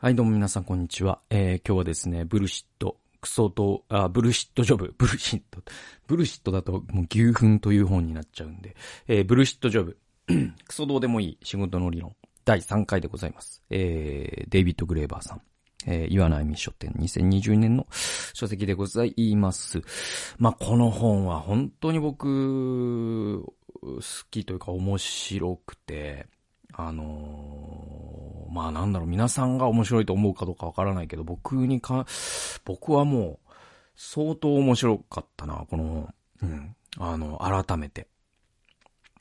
はい、どうも皆さん、こんにちは。えー、今日はですね、ブルシット、クソと、あ、ブルシットジョブ、ブルシット、ブルシットだともう牛糞という本になっちゃうんで、えー、ブルシットジョブ、クソどうでもいい仕事の理論、第3回でございます。えー、デイビッド・グレーバーさん。えー、岩波書店2020年の書籍でございます。まあ、この本は本当に僕、好きというか面白くて、あのー、まあなんだろう、皆さんが面白いと思うかどうかわからないけど、僕にか、僕はもう、相当面白かったな、この、うん、あの、改めて。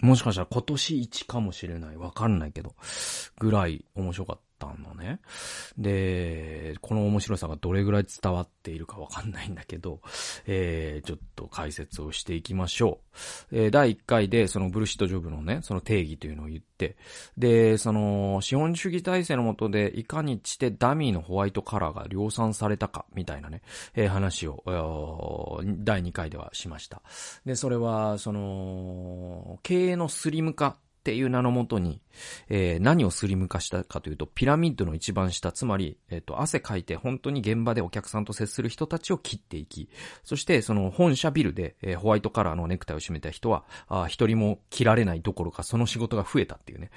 もしかしたら今年一かもしれない。わかんないけど。ぐらい面白かった。ったのね。で、この面白さがどれぐらい伝わっているかわかんないんだけど、えー、ちょっと解説をしていきましょう。えー、第1回でそのブルシットジョブのね、その定義というのを言って、で、その資本主義体制の下でいかにしてダミーのホワイトカラーが量産されたかみたいなね、えー、話を、第2回ではしました。で、それは、その、経営のスリム化っていう名のもとに、えー、何をスリム化したかというと、ピラミッドの一番下、つまり、えっ、ー、と、汗かいて本当に現場でお客さんと接する人たちを切っていき、そしてその本社ビルで、えー、ホワイトカラーのネクタイを締めた人は、あ一人も切られないどころかその仕事が増えたっていうね。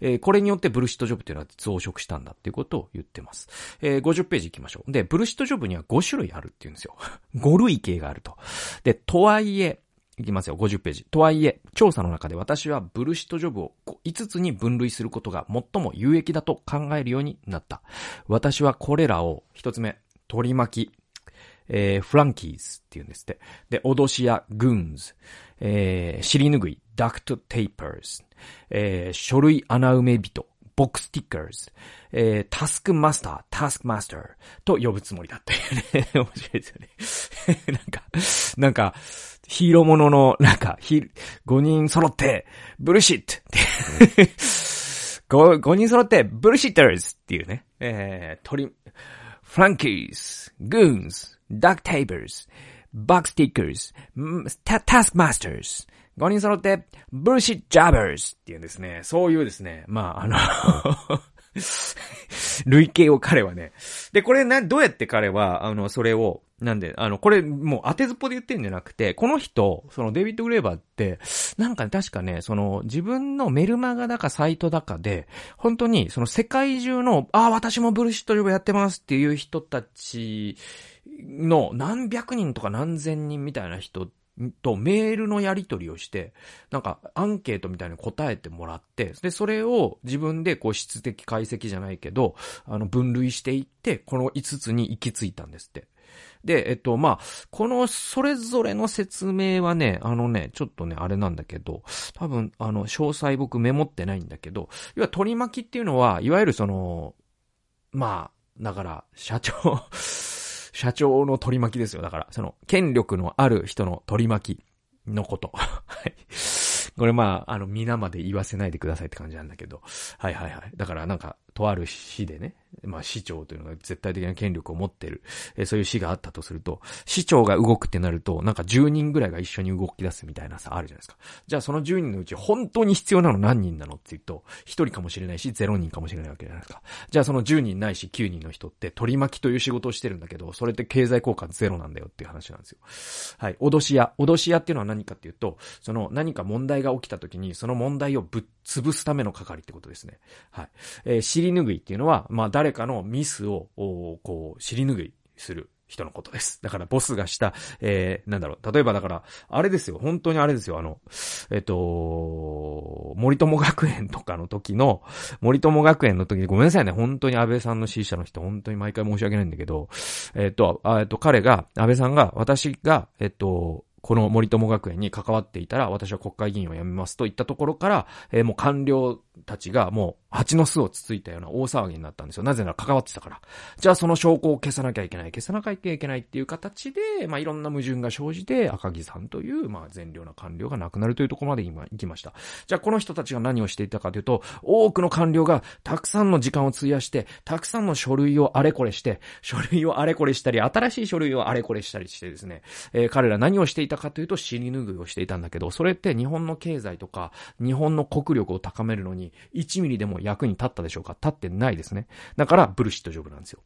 えー、これによってブルシットジョブっていうのは増殖したんだっていうことを言ってます。えー、50ページ行きましょう。で、ブルシットジョブには5種類あるっていうんですよ。5類型があると。で、とはいえ、いきますよ、50ページ。とはいえ、調査の中で私はブルシットジョブを5つに分類することが最も有益だと考えるようになった。私はこれらを、1つ目、取り巻き、えー、 flunkies って言うんですって。で、脅し屋、 goons、えー、尻拭い、 duct tapers、えー、書類穴埋め人、 box tickers、えー、 taskmaster、taskmaster と呼ぶつもりだっていうね。面白いですよね。なんか、なんか、ヒーローものの、なんか、ヒ5人揃って、 bullshit って 5, 5人揃って、 bullshitters っていうね。えー、鳥、フランキーズ、 goons、 duct tapers、 box tickers、タ、 taskmasters、5人揃って、 bullshit jobbers っていうですね。そういうですね、まあ、あの 類型を彼はね。で、これな、どうやって彼は、あの、それを、なんで、あの、これ、もう当てずっぽで言ってんじゃなくて、この人、そのデビッド・グレーバーって、なんか、ね、確かね、その、自分のメルマガだかサイトだかで、本当に、その世界中の、ああ、私もブルシットジョブやってますっていう人たちの何百人とか何千人みたいな人とメールのやり取りをして、なんかアンケートみたいに答えてもらって、で、それを自分でこう質的解析じゃないけど、あの分類していって、この5つに行き着いたんですって。で、えっと、まあ、このそれぞれの説明はね、あのね、ちょっとね、あれなんだけど、多分、あの、詳細僕メモってないんだけど、要は取り巻きっていうのは、いわゆるその、まあ、だから、社長社長の取り巻きですよ。だから、その、権力のある人の取り巻きのこと。はい。これまあ、あの、皆まで言わせないでくださいって感じなんだけど。はいはいはい。だからなんか、とある市でね、まあ市長というのが絶対的な権力を持ってる、えー、そういう市があったとすると、市長が動くってなると、なんか10人ぐらいが一緒に動き出すみたいなさ、あるじゃないですか。じゃあその10人のうち本当に必要なの何人なのって言うと、1人かもしれないし、0人かもしれないわけじゃないですか。じゃあその10人ないし9人の人って取り巻きという仕事をしてるんだけど、それって経済効果ゼロなんだよっていう話なんですよ。はい。脅し屋。脅し屋っていうのは何かっていうと、その何か問題が起きた時に、その問題をぶっ潰すための係ってことですね。はい。えー、尻拭いっていうのは、まあ誰かのミスを、こう、尻拭いする。人のことです。だからボスがした、えー、なんだろう。例えばだから、あれですよ。本当にあれですよ。あの、えっ、と、森友学園とかの時の、森友学園の時に、ごめんなさいね。本当に安倍さんの支持者の人、本当に毎回申し訳ないんだけど、えっ、と、あえっ、と、彼が、安倍さんが、私が、えっ、と、この森友学園に関わっていたら、私は国会議員を辞めますといったところから、えー、もう官僚たちがもう蜂の巣をつついたような大騒ぎになったんですよ。なぜなら関わってたから。じゃあその証拠を消さなきゃいけない、消さなきゃいけないっていう形で、まあいろんな矛盾が生じて、赤木さんという、まあ善良な官僚が亡くなるというところまで今行きました。じゃあこの人たちが何をしていたかというと、多くの官僚がたくさんの時間を費やして、たくさんの書類をあれこれして、書類をあれこれしたり、新しい書類をあれこれしたりしてですね、えー、彼ら何をしていたかというと、死に拭いをしていたんだけど、それって日本の経済とか、日本の国力を高めるのに、に1ミリでも役に立ったでしょうか？立ってないですね。だからブルシットジョブなんですよ。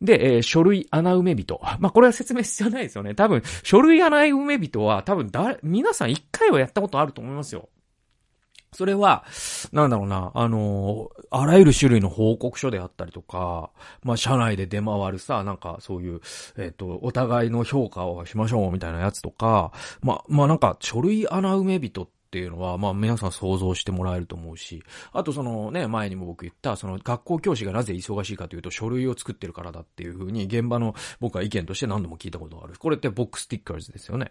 で、えー、書類穴埋め人。まあ、これは説明必要ないですよね。多分、書類穴埋め人は多分だ、皆さん一回はやったことあると思いますよ。それは、なんだろうな、あのー、あらゆる種類の報告書であったりとか、まあ、社内で出回るさ、なんかそういう、えっ、ー、と、お互いの評価をしましょうみたいなやつとか、まあ、まあなんか、書類穴埋め人ってっていうのは、まあ皆さん想像してもらえると思うし、あとそのね、前にも僕言った、その学校教師がなぜ忙しいかというと書類を作ってるからだっていうふうに現場の僕は意見として何度も聞いたことがある。これってボックスティッカーズですよね。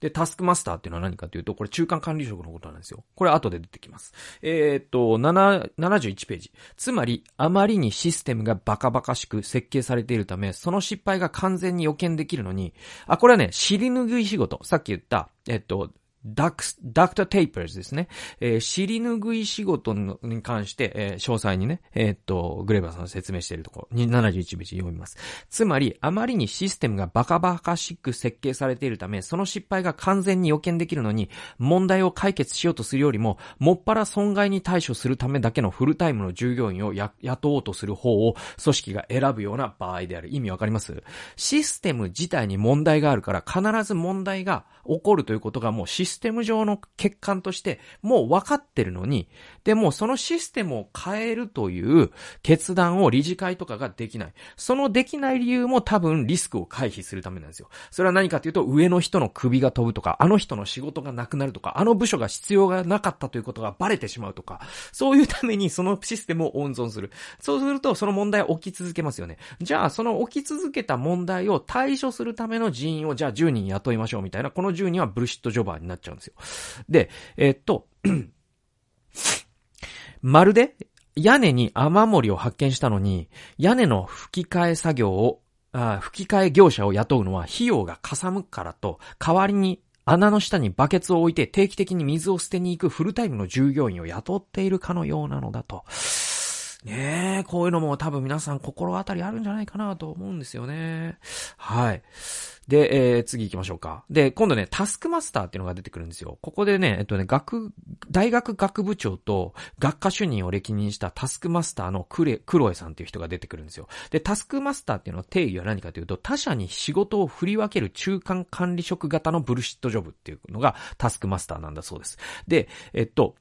で、タスクマスターっていうのは何かというと、これ中間管理職のことなんですよ。これ後で出てきます。えー、っと、7、71ページ。つまり、あまりにシステムがバカバカしく設計されているため、その失敗が完全に予見できるのに、あ、これはね、尻拭い仕事。さっき言った、えっと、 duct、duct tapers ですね。えー、尻拭い仕事に関して、えー、詳細にね、えー、っと、グレーバーさんが説明しているところ、71ページ読みます。つまり、あまりにシステムがバカバカしく設計されているため、その失敗が完全に予見できるのに、問題を解決しようとするよりも、もっぱら損害に対処するためだけのフルタイムの従業員を雇おうとする方を組織が選ぶような場合である。意味わかります？システム自体に問題があるから、必ず問題が起こるということがもうシステムシステム上の欠陥としてもう分かってるのに、でもそのシステムを変えるという決断を理事会とかができない。そのできない理由も多分リスクを回避するためなんですよ。それは何かというと上の人の首が飛ぶとか、あの人の仕事がなくなるとか、あの部署が必要がなかったということがバレてしまうとか、そういうためにそのシステムを温存する。そうするとその問題は起き続けますよね。じゃあその起き続けた問題を対処するための人員をじゃあ10人雇いましょうみたいな、この10人はブルシットジョバーになっちゃうんですよ。で、えー、っと、まるで屋根に雨漏りを発見したのに、屋根の吹き替え作業を、あ吹き替え業者を雇うのは費用がかさむからと、代わりに穴の下にバケツを置いて定期的に水を捨てに行くフルタイムの従業員を雇っているかのようなのだと。ねえ、こういうのも多分皆さん心当たりあるんじゃないかなと思うんですよね。はい。で、えー、次行きましょうか。で、今度ね、タスクマスターっていうのが出てくるんですよ。ここでね、えっとね、学、大学学部長と学科主任を歴任したタスクマスターのクレ、クロエさんっていう人が出てくるんですよ。で、タスクマスターっていうのは定義は何かというと、他者に仕事を振り分ける中間管理職型のブルシットジョブっていうのがタスクマスターなんだそうです。で、えっと、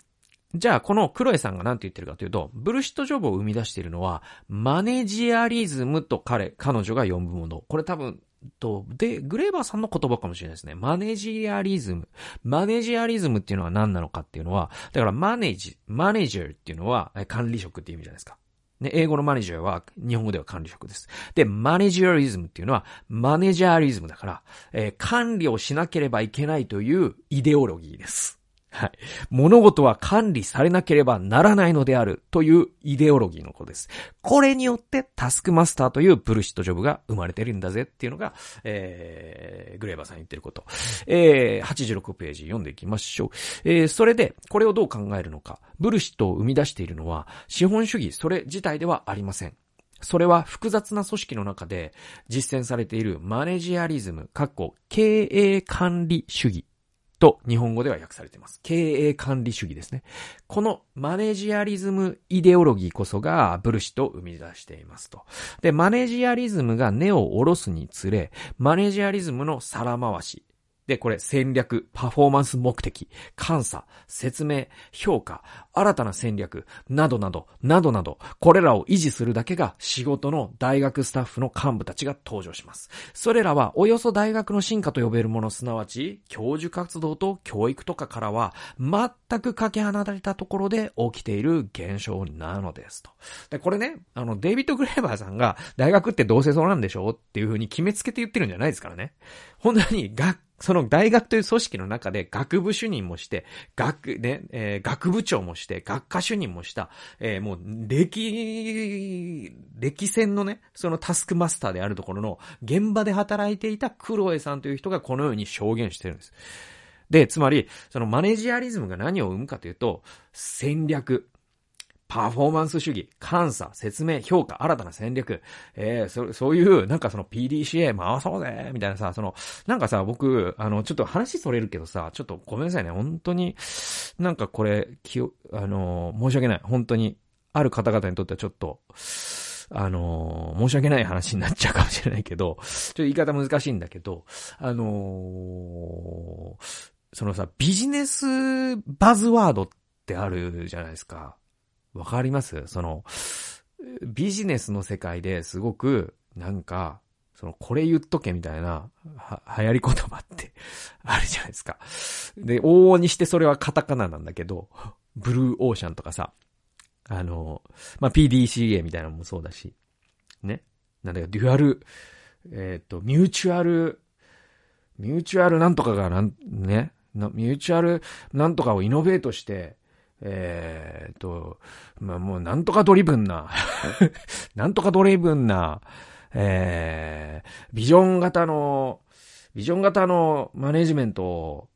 じゃあ、このクロエさんが何て言ってるかというと、ブルシットジョブを生み出しているのは、マネジアリズムと彼、彼女が呼ぶもの。これ多分、と、で、グレーバーさんの言葉かもしれないですね。マネジアリズム。マネジアリズムっていうのは何なのかっていうのは、だからマネージ、マネージャーっていうのは管理職っていう意味じゃないですか。ね、英語のマネージャーは日本語では管理職です。で、マネジアリズムっていうのはマネジャーリズムだから、えー、管理をしなければいけないというイデオロギーです。はい。物事は管理されなければならないのであるというイデオロギーのことです。これによってタスクマスターというブルシットジョブが生まれてるんだぜっていうのが、えー、グレーバーさん言ってること。えー、86ページ読んでいきましょう。えー、それで、これをどう考えるのか。ブルシットを生み出しているのは、資本主義それ自体ではありません。それは複雑な組織の中で実践されているマネジアリズム、経営管理主義と日本語では訳されています。経営管理主義ですね。このマネジアリズムイデオロギーこそがブルシと生み出していますと。で、マネジアリズムが根を下ろすにつれ、マネジアリズムの皿回し、で、これ戦略、パフォーマンス目的、監査、説明、評価、新たな戦略、などなど、などなど、これらを維持するだけが仕事の大学スタッフの幹部たちが登場します。それらはおよそ大学の進化と呼べるもの、すなわち、教授活動と教育とかからは、全くかけ離れたところで起きている現象なのですと。で、これね、あの、デイビッド・グレーバーさんが、大学ってどうせそうなんでしょうっていう風に決めつけて言ってるんじゃないですからね。本当に学その大学という組織の中で学部主任もして、学、ね、えー、学部長もして、学科主任もした、えー、もう、歴、歴戦のね、そのタスクマスターであるところの現場で働いていたクロエさんという人がこのように証言してるんです。で、つまり、そのマネジアリズムが何を生むかというと、戦略、パフォーマンス主義、監査、説明、評価、新たな戦略、えー、そ、そういう、なんかその PDCA 回そうぜみたいなさ、その、なんかさ、僕、あの、ちょっと話それるけどさ、ちょっとごめんなさいね、本当に、なんかこれ、きあの、申し訳ない、本当に、ある方々にとってはちょっと、あの申し訳ない話になっちゃうかもしれないけど、ちょっと言い方難しいんだけど、あのー、そのさ、ビジネスバズワードってあるじゃないですか。わかります？その、ビジネスの世界ですごく、なんか、その、これ言っとけみたいな、は、流行り言葉って あるじゃないですか。で、往々にしてそれはカタカナなんだけど、ブルーオーシャンとかさ、あの、まあ、PDCA みたいなのもそうだし、ね。なんだか、 dual、えっ、ー、と、 mutual、mutual なんとかがなん、ね。 mutual なんとかを innovate して、えー、と、まあ、もうなんとか driven な なんとか driven な、えー、ビジョン型の、ビジョン型のマネジメントを、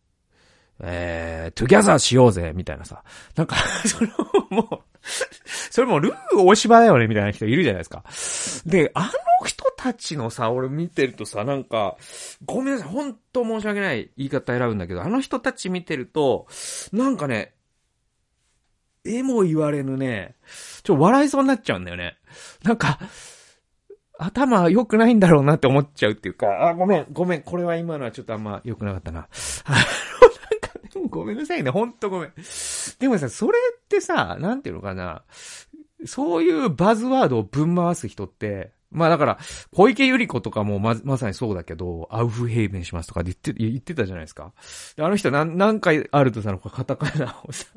えー、 together しようぜ、みたいなさ。なんか それもうそれもルー大柴だよね、みたいな人いるじゃないですか。で、あの人たちのさ、俺見てるとさ、なんか、ごめんなさい、ほんと申し訳ない言い方選ぶんだけど、あの人たち見てると、なんかね、えも言われぬね、ちょ、笑いそうになっちゃうんだよね。なんか、頭良くないんだろうなって思っちゃうっていうか、あ、ごめん、ごめん、これは今のはちょっとあんま良くなかったな。あの、なんか、でもごめんなさいね、ほんとごめん。でもさ、それってさ、なんていうのかな、そういうバズワードをぶん回す人って、まあだから、小池百合子とかもま、まさにそうだけど、アウフヘイベンしますとか言って、言ってたじゃないですか。あの人何、何回あるとさ、カタカナをさ、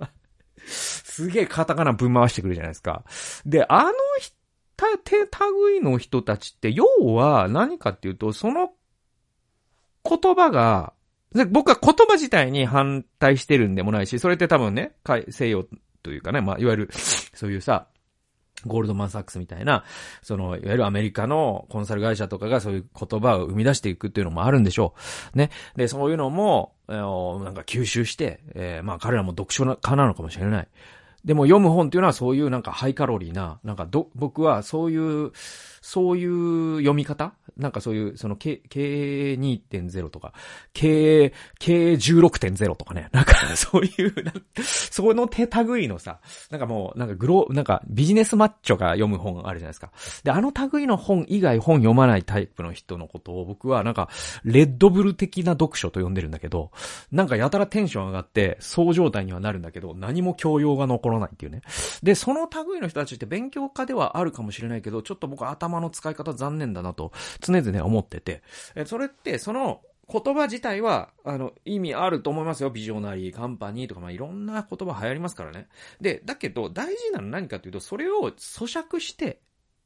すげえカタカナぶん回してくるじゃないですか。で、あの人、手、類の人たちって、要は何かっていうと、その言葉が、僕は言葉自体に反対してるんでもないし、それって多分ね、西洋というかね、まあ、いわゆる、そういうさ、ゴールドマンサックスみたいな、その、いわゆるアメリカのコンサル会社とかがそういう言葉を生み出していくっていうのもあるんでしょう。ね。で、そういうのも、なんか吸収して、えー、まあ彼らも読書家なのかもしれない。でも読む本っていうのはそういうなんかハイカロリーな、なんかど、僕はそういう、そういう読み方？なんかそういう、その、K、K2.0 とか、K、K16.0 とかね。なんか、そういう、その手類のさ、なんかもう、なんかグロ、なんかビジネスマッチョが読む本あるじゃないですか。で、あの類の本以外本読まないタイプの人のことを僕はなんか、レッドブル的な読書と呼んでるんだけど、なんかやたらテンション上がって、そう状態にはなるんだけど、何も教養が残らないっていうね。で、その類の人たちって勉強家ではあるかもしれないけど、ちょっと僕頭頭の使い方残念だなと、常々思ってて、え、それって、その、言葉自体は、あの、意味あると思いますよ。ビジョナリー、カンパニーとか、まあ、いろんな言葉流行りますからね。で、だけど、大事なのは何かというと、それを咀嚼して、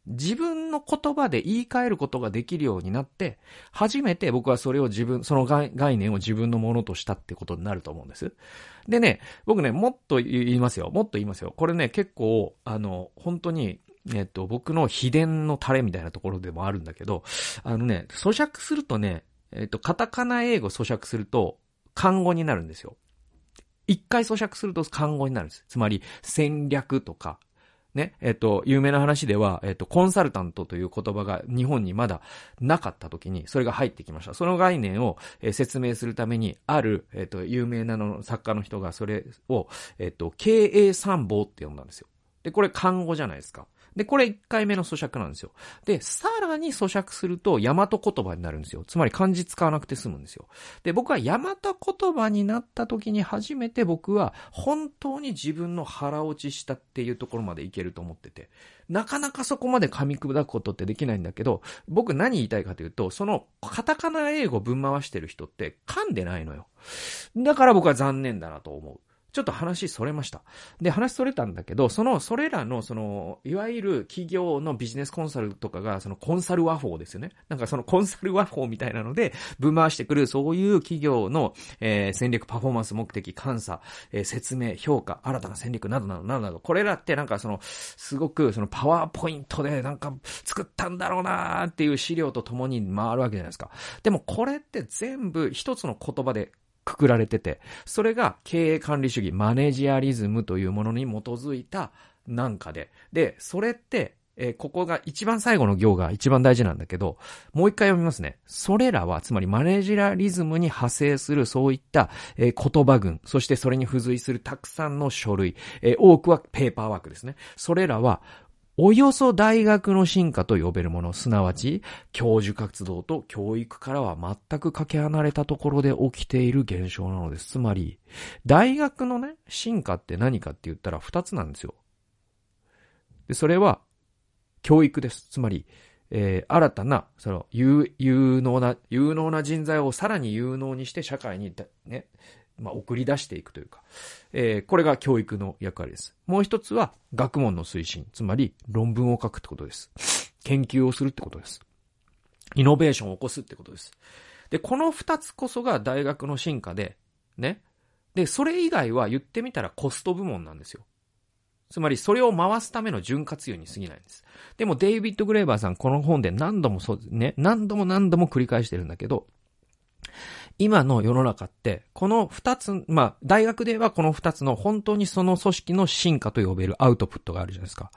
自分の言葉で言い換えることができるようになって、初めて僕はそれを自分、その概念を自分のものとしたってことになると思うんです。でね、僕ね、もっと言いますよ。もっと言いますよ。これね、結構、あの、本当に、えっと、僕の秘伝のタレみたいなところでもあるんだけど、あのね、咀嚼するとね、えっと、カタカナ英語咀嚼すると、漢語になるんですよ。一回咀嚼すると漢語になるんです。つまり、戦略とか、ね、えっと、有名な話では、えっと、コンサルタントという言葉が日本にまだなかった時に、それが入ってきました。その概念を、え説明するために、ある、えっと、有名なの作家の人がそれを、えっと、経営参謀って呼んだんですよ。で、これ漢語じゃないですか。で、これ1回目の咀嚼なんですよ。で、さらに咀嚼すると、大和言葉になるんですよ。つまり漢字使わなくて済むんですよ。で、僕は大和言葉になった時に初めて僕は本当に自分の腹落ちしたっていうところまでいけると思ってて。なかなかそこまで噛み砕くことってできないんだけど、僕何言いたいかというと、そのカタカナ英語ぶん回してる人って噛んでないのよ。だから僕は残念だなと思う。ちょっと話それました。で、話それたんだけど、その、それらの、その、いわゆる企業のビジネスコンサルとかが、そのコンサル和法ですよね。なんかそのコンサル和法みたいなので、ぶん回してくる、そういう企業の、えー、戦略、パフォーマンス、目的、監査、えー、説明、評価、新たな戦略などなどなどなど、これらってなんかその、すごくそのパワーポイントでなんか作ったんだろうなーっていう資料とともに回るわけじゃないですか。でもこれって全部一つの言葉でくくられてて、それが経営管理主義、マネジアリズムというものに基づいたなんかで。で、それって、えー、ここが一番最後の行が一番大事なんだけど、もう一回読みますね。それらは、つまりマネジラリズムに派生するそういった、えー、言葉群、そしてそれに付随するたくさんの書類、えー、多くはペーパーワークですね。それらは、およそ大学の進化と呼べるもの、すなわち、教授活動と教育からは全くかけ離れたところで起きている現象なのです。つまり、大学のね、進化って何かって言ったら二つなんですよ。で、それは、教育です。つまり、えー、新たな、その、有、有能な、有能な人材をさらに有能にして社会に、ね、まあ、送り出していくというか、えー、これが教育の役割です。もう一つは学問の推進、つまり論文を書くってことです。研究をするってことです。イノベーションを起こすってことです。で、この二つこそが大学の進化で、ね。で、それ以外は言ってみたらコスト部門なんですよ。つまりそれを回すための潤滑油に過ぎないんです。でもデイビッド・グレーバーさんこの本で何度もそう、ね、何度も何度も繰り返してるんだけど、今の世の中って、この二つ、まあ、大学ではこの二つの本当にその組織の進化と呼べるアウトプットがあるじゃないですか。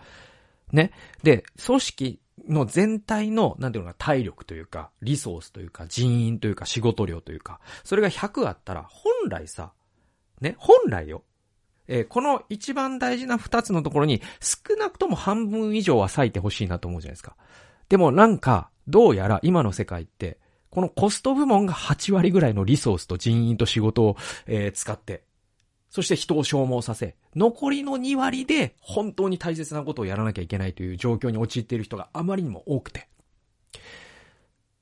ね。で、組織の全体の、なんていうのか、体力というか、リソースというか、人員というか、仕事量というか、それが100あったら、本来さ、ね、本来よ。えー、この一番大事な二つのところに、少なくとも半分以上は割いてほしいなと思うじゃないですか。でもなんか、どうやら今の世界って、このコスト部門が8割ぐらいのリソースと人員と仕事を、えー、使って、そして人を消耗させ、残りの2割で本当に大切なことをやらなきゃいけないという状況に陥っている人があまりにも多くて。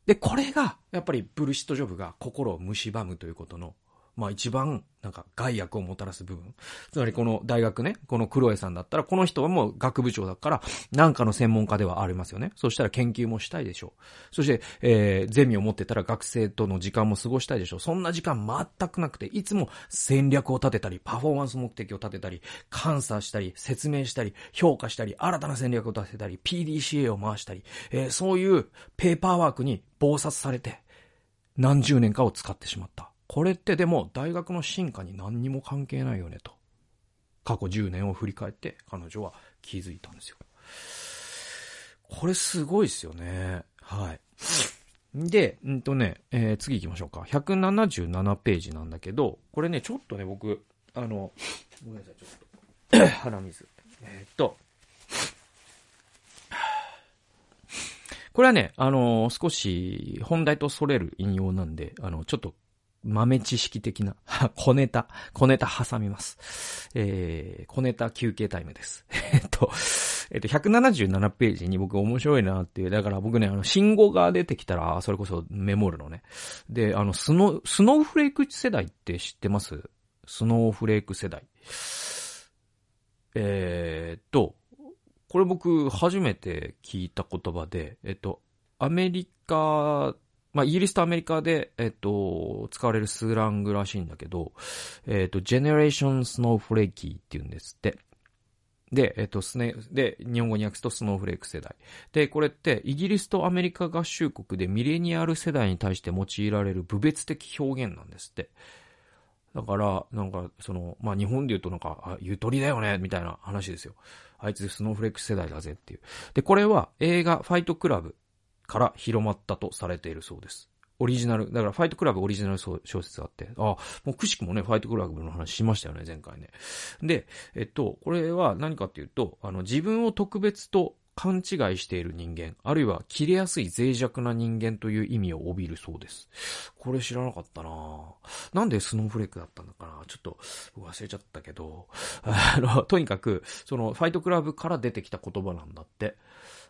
で、これが、やっぱりブルシットジョブが心を蝕むということのまあ一番、なんか害悪をもたらす部分。つまりこの大学ね、この黒江さんだったら、この人はもう学部長だから、なんかの専門家ではありますよね。そしたら研究もしたいでしょう。そして、えー、ゼミを持ってたら学生との時間も過ごしたいでしょう。そんな時間全くなくて、いつも戦略を立てたり、パフォーマンス目的を立てたり、監査したり、説明したり、評価したり、新たな戦略を立てたり、PDCA を回したり、えー、そういうペーパーワークに暴殺されて、何十年かを使ってしまった。これってでも大学の進化に何にも関係ないよねと。過去10年を振り返って彼女は気づいたんですよ。これすごいですよね。はい。で、んとね、えー、次行きましょうか。177ページなんだけど、これね、ちょっとね、僕、あの、ごめんなさい、ちょっと。鼻水。えー、っと、これはね、あの、少し本題と逸れる引用なんで、あの、ちょっと豆知識的な、小ネタ、小ネタ挟みます。えー、小ネタ休憩タイムです。えっと、えっと、177ページに僕面白いなっていう、だから僕ね、あの、信号が出てきたら、それこそメモるのね。で、あの、スノ、スノーフレーク世代って知ってます？スノーフレーク世代。えー、っと、これ僕初めて聞いた言葉で、えっと、アメリカまあ、イギリスとアメリカで、えっと、使われるスラングらしいんだけど、えっと、ジェネレーションスノーフレーキーって言うんですって。で、えっと、スネ、で、日本語に訳すとスノーフレーク世代。で、これって、イギリスとアメリカ合衆国でミレニアル世代に対して用いられる部別的表現なんですって。だから、なんか、その、まあ、日本で言うとなんか、あ、ゆとりだよね、みたいな話ですよ。あいつスノーフレーク世代だぜっていう。で、これは映画ファイトクラブから広まったとされているそうです。オリジナル、だからファイトクラブオリジナル小説があって、あ、もうくしくもね、ファイトクラブの話しましたよね、前回ね。で、えっと、これは何かっていうと、あの、自分を特別と勘違いしている人間、あるいは切れやすい脆弱な人間という意味を帯びるそうです。これ知らなかったななんでスノーフレークだったのかな？ちょっと忘れちゃったけど、あの、とにかく、そのファイトクラブから出てきた言葉なんだって。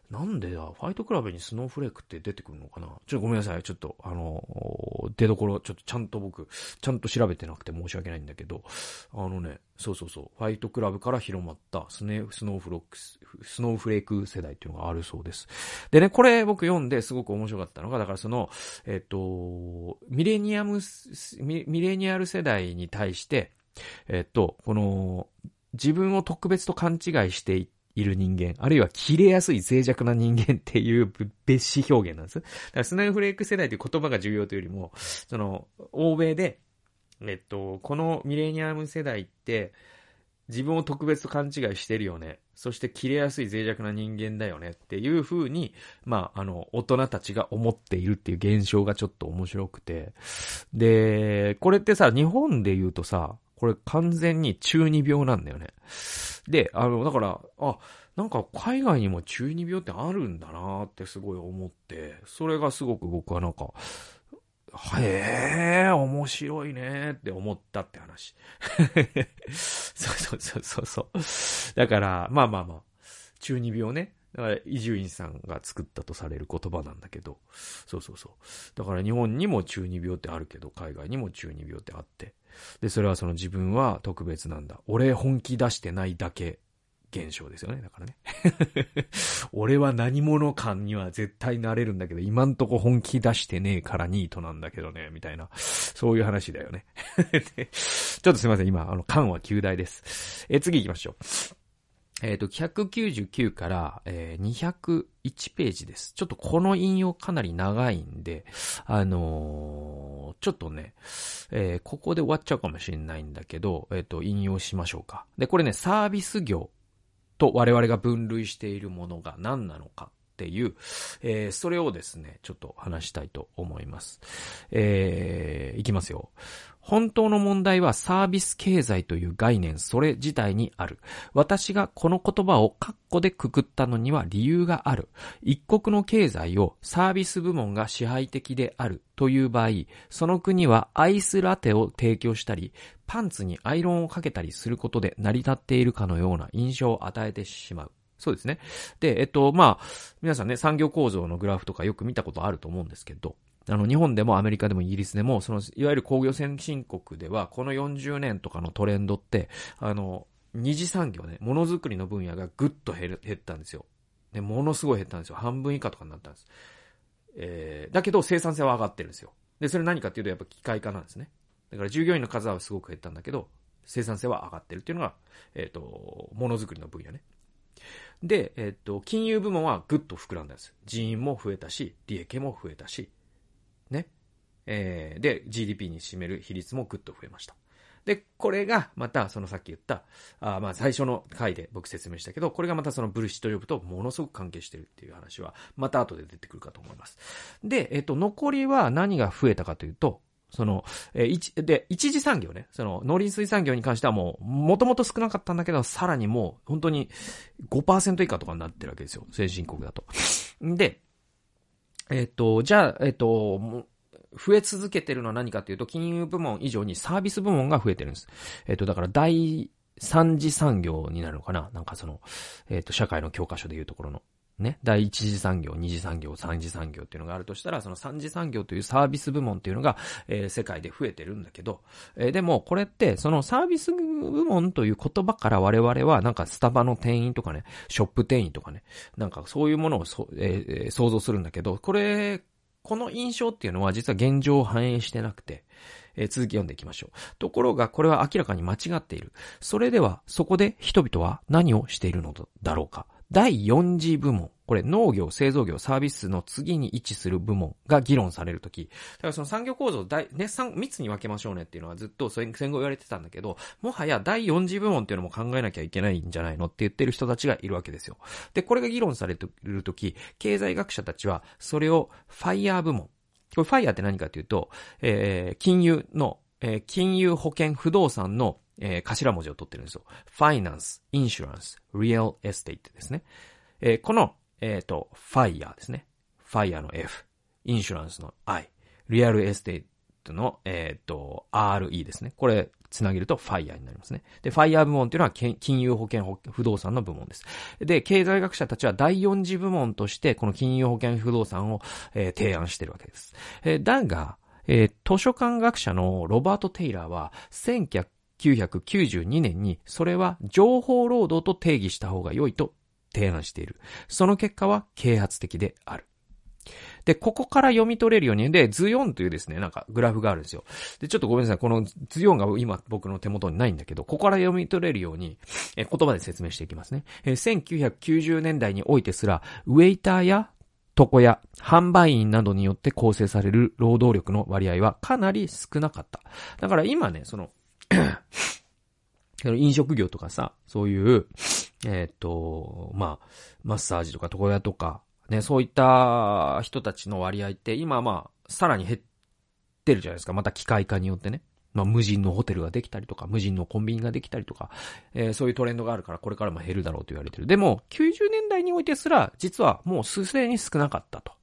なんでだ、ファイトクラブにスノーフレークって出てくるのかな？ちょっとごめんなさい。ちょっと、あの、出所、ちょっとちゃんと僕、ちゃんと調べてなくて申し訳ないんだけど、あのね、そうそうそう、ファイトクラブから広まったスネ、スノーフロックス、スノーフレーク世代っていうのがあるそうです。でね、これ僕読んですごく面白かったのが、だからその、えっ、と、ミレニアムミ、レニアル世代に対して、えっ、と、この、自分を特別と勘違いしていて、いる人間、あるいは切れやすい脆弱な人間っていう別紙表現なんです。だからスナイフレーク世代という言葉が重要というよりも、その、欧米で、えっと、このミレニアム世代って、自分を特別と勘違いしてるよね。そして切れやすい脆弱な人間だよねっていう風に、まあ、あの、大人たちが思っているっていう現象がちょっと面白くて。で、これってさ、日本で言うとさ、これ完全に中二病なんだよね。で、あの、だから、あ、なんか海外にも中二病ってあるんだなってすごい思って、それがすごく僕はなんか、へえ、面白いねって思ったって話。そうそうそうそう。だから、まあまあまあ、中二病ね。だから、伊集院さんが作ったとされる言葉なんだけど、そうそうそう。だから日本にも中二病ってあるけど、海外にも中二病ってあって。で、それはその自分は特別なんだ。俺本気出してないだけ現象ですよね。だからね。俺は何者感には絶対なれるんだけど、今んとこ本気出してねえからニートなんだけどね、みたいな。そういう話だよね。ちょっとすいません。今、あの、感は旧大です。え、次行きましょう。えっ、ー、と、199から、えー、201ページです。ちょっとこの引用かなり長いんで、あのー、ちょっとね、えー、ここで終わっちゃうかもしれないんだけど、えっ、と、引用しましょうか。で、これね、サービス業と我々が分類しているものが何なのかっていう、えー、それをですね、ちょっと話したいと思います。えー、いきますよ。本当の問題はサービス経済という概念それ自体にある。私がこの言葉をカッコでくくったのには理由がある。一国の経済をサービス部門が支配的であるという場合、その国はアイスラテを提供したり、パンツにアイロンをかけたりすることで成り立っているかのような印象を与えてしまう。そうですね。で、えっと、まあ、皆さんね、産業構造のグラフとかよく見たことあると思うんですけど、あの、日本でもアメリカでもイギリスでも、その、いわゆる工業先進国では、この40年とかのトレンドって、あの、二次産業ね、ものづくりの分野がぐっと減る、減ったんですよ。で、ものすごい減ったんですよ。半分以下とかになったんです。えー、だけど生産性は上がってるんですよ。で、それ何かっていうと、やっぱ機械化なんですね。だから従業員の数はすごく減ったんだけど、生産性は上がってるっていうのが、えっ、ー、と、ものづくりの分野ね。で、えっ、と、金融部門はぐっと膨らんだんです。人員も増えたし、利益も増えたし、ね。えー、で、GDP に占める比率もぐっと増えました。で、これがまたそのさっき言った、あまあ最初の回で僕説明したけど、これがまたそのブルシットジョブとものすごく関係してるっていう話は、また後で出てくるかと思います。で、えっと、残りは何が増えたかというと、その、えー、一、で、一次産業ね、その、農林水産業に関してはもう、もともと少なかったんだけど、さらにもう、本当に5%以下とかになってるわけですよ。先進国だと。で、えっ、ー、と、じゃあ、えっ、ー、と、増え続けてるのは何かっていうと、金融部門以上にサービス部門が増えてるんです。えっ、ー、と、だから第三次産業になるのかななんかその、えっ、と、社会の教科書でいうところの。ね、第一次産業、二次産業、三次産業っていうのがあるとしたら、その三次産業というサービス部門っていうのが、えー、世界で増えてるんだけど、えー、でもこれって、そのサービス部門という言葉から我々は、なんかスタバの店員とかね、ショップ店員とかね、なんかそういうものをそ、えー、想像するんだけど、これ、この印象っていうのは実は現状を反映してなくて、えー、続き読んでいきましょう。ところが、これは明らかに間違っている。それでは、そこで人々は何をしているのだろうか。第4次部門。これ農業、製造業、サービスの次に位置する部門が議論されるとき、だからその産業構造を大、ね、三、三つに分けましょうねっていうのはずっと戦後言われてたんだけど、もはや第4次部門っていうのも考えなきゃいけないんじゃないのって言ってる人たちがいるわけですよ。で、これが議論されてるとき、経済学者たちは、それを FIRE 部門。これ FIRE って何かっていうと、えー、金融の、えー、金融保険不動産のえー、頭文字を取ってるんですよ。 finance、insurance、real estate ですね。えー、この、えっ、ー、と、 FIRE ですね。ファイヤーの F、 insurance の I、 real estate の、えっ、ー、と、RE ですね。これ、つなげると FIRE になりますね。で、 FIRE 部門っていうのは金融保険不動産の部門です。で、経済学者たちは第4次部門としてこの金融保険不動産を、えー、提案してるわけです。えー、だが、えー、図書館学者のロバート・テイラーは1992年にそれは情報労働と定義した方が良いと提案している。その結果は啓発的である。で、ここから読み取れるように、で、図4というですね、なんかグラフがあるんですよ。で、ちょっとごめんなさい。この図4が今僕の手元にないんだけど、ここから読み取れるように、え言葉で説明していきますね。え1990年代においてすら、ウェイターや床や販売員などによって構成される労働力の割合はかなり少なかった。だから今ね、その 飲食業とかさ、そういう、えっ、と、まあ、マッサージとか床屋とか、ね、そういった人たちの割合って今まあ、さらに減ってるじゃないですか。また機械化によってね。まあ、無人のホテルができたりとか、無人のコンビニができたりとか、えー、そういうトレンドがあるからこれからも減るだろうと言われてる。でも、90年代においてすら、実はもうすでに少なかったと。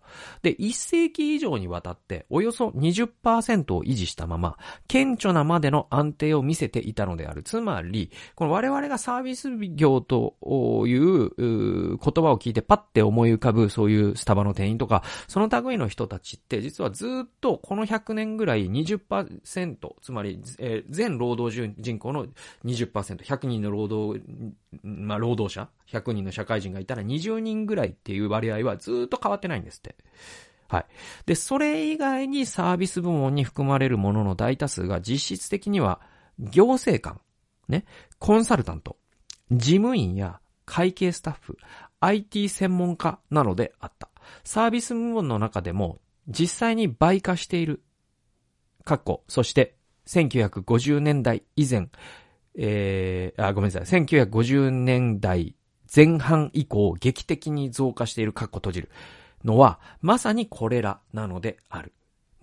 で、1世紀以上にわたっておよそ20%を維持したまま、顕著なまでの安定を見せていたのである。つまり、この我々がサービス業という言葉を聞いてパッて思い浮かぶそういうスタバの店員とか、その類の人たちって実はずっとこの100年ぐらい20%、つまり、えー、全労働人口の20%、100人の労働、まあ、労働者、100人の社会人がいたら20人ぐらいっていう割合はずっと変わってないんですって。はい。で、それ以外にサービス部門に含まれるものの大多数が実質的には行政官、ね、コンサルタント、事務員や会計スタッフ、IT 専門家なのであった。サービス部門の中でも実際に倍化している。括弧、そして1950年代以前、えー、あ、ごめんなさい。1950年代前半以降劇的に増加しているかっこ閉じる。のは、まさにこれらなのである。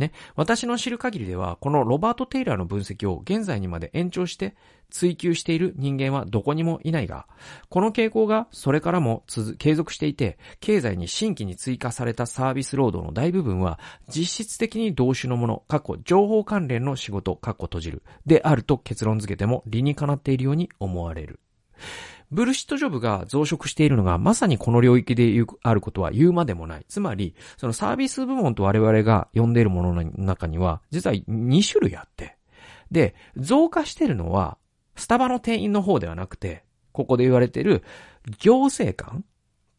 ね。私の知る限りでは、このロバート・テイラーの分析を現在にまで延長して追求している人間はどこにもいないが、この傾向がそれからも、継続していて、経済に新規に追加されたサービス労働の大部分は、実質的に同種のもの、過去情報関連の仕事、過去閉じる、であると結論付けても理にかなっているように思われる。ブルシットジョブが増殖しているのがまさにこの領域であることは言うまでもない。つまり、そのサービス部門と我々が呼んでいるものの中には、実は2種類あって。で、増加しているのは、スタバの店員の方ではなくて、ここで言われている行政官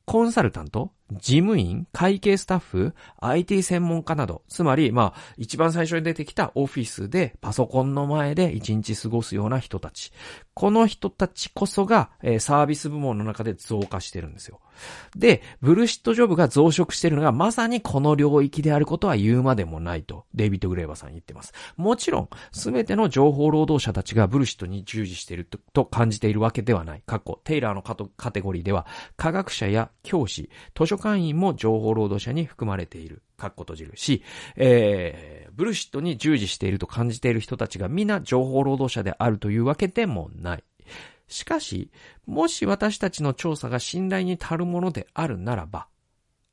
コンサルタント事務員会計スタッフ ?IT 専門家など。つまり、まあ、一番最初に出てきたオフィスでパソコンの前で一日過ごすような人たち。この人たちこそが、えー、サービス部門の中で増加してるんですよ。で、ブルシットジョブが増殖してるのがまさにこの領域であることは言うまでもないと、デイビッド・グレーバーさん言ってます。もちろん、すべての情報労働者たちがブルシットに従事していると感じているわけではない。過去、テイラーのカテゴリーでは、科学者や教師、図書館員も情報労働者に含まれている。かっこ閉じるし、えー、ブルシットに従事していると感じている人たちが皆情報労働者であるというわけでもない。しかし、もし私たちの調査が信頼に足るものであるならば、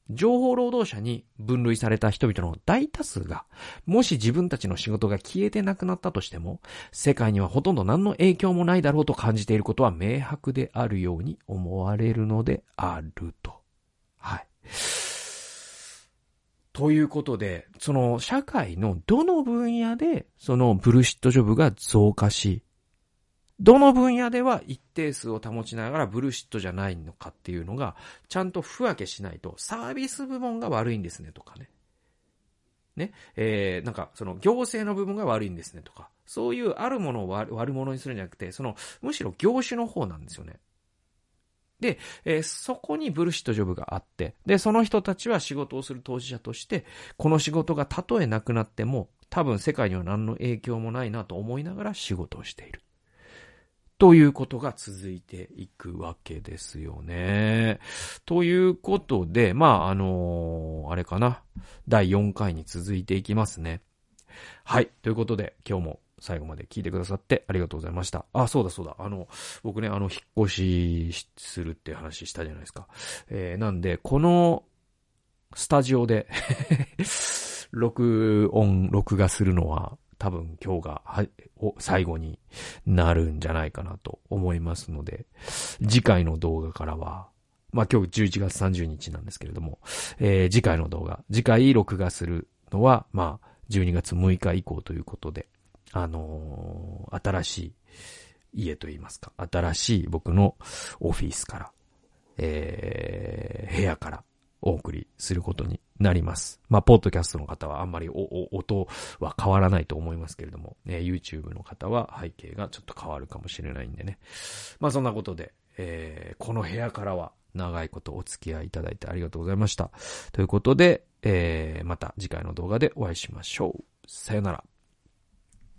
情報労働者に分類された人々の大多数が、もし自分たちの仕事が消えてなくなったとしても、世界にはほとんど何の影響もないだろうと感じていることは明白であるように思われるのであると。はい。ということで、その社会のどの分野でそのブルシットジョブが増加し、どの分野では一定数を保ちながらブルシットじゃないのかっていうのが、ちゃんと不分けしないと、サービス部門が悪いんですねとかね。ね。えー、なんか、その行政の部分が悪いんですねとか。そういうあるものを悪者にするんじゃなくて、その、むしろ業種の方なんですよね。で、えー、そこにブルシットジョブがあって、で、その人たちは仕事をする当事者として、この仕事がたとえなくなっても、多分世界には何の影響もないなと思いながら仕事をしている。ということが続いていくわけですよね。ということで、まあ、あのー、あれかな。第4回に続いていきますね。はい。ということで、今日も最後まで聞いてくださってありがとうございました。あ、そうだそうだ。あの、僕ね、あの、引っ越しするって話したじゃないですか。えー、なんで、この、スタジオで 録音、録画するのは、多分今日が、はお、最後になるんじゃないかなと思いますので、次回の動画からは、まあ、今日11月30日なんですけれども、えー、次回の動画、次回録画するのは、まあ、12月6日以降ということで、あのー、新しい家といいますか、新しい僕のオフィスから、えー、部屋からお送りすることになります。まあ、ポッドキャストの方はあんまりお、お、音は変わらないと思いますけれども、ね、YouTube の方は背景がちょっと変わるかもしれないんでね。まあ、そんなことで、えー、この部屋からは長いことお付き合いいただいてありがとうございました。ということで、えー、また次回の動画でお会いしましょう。さよなら。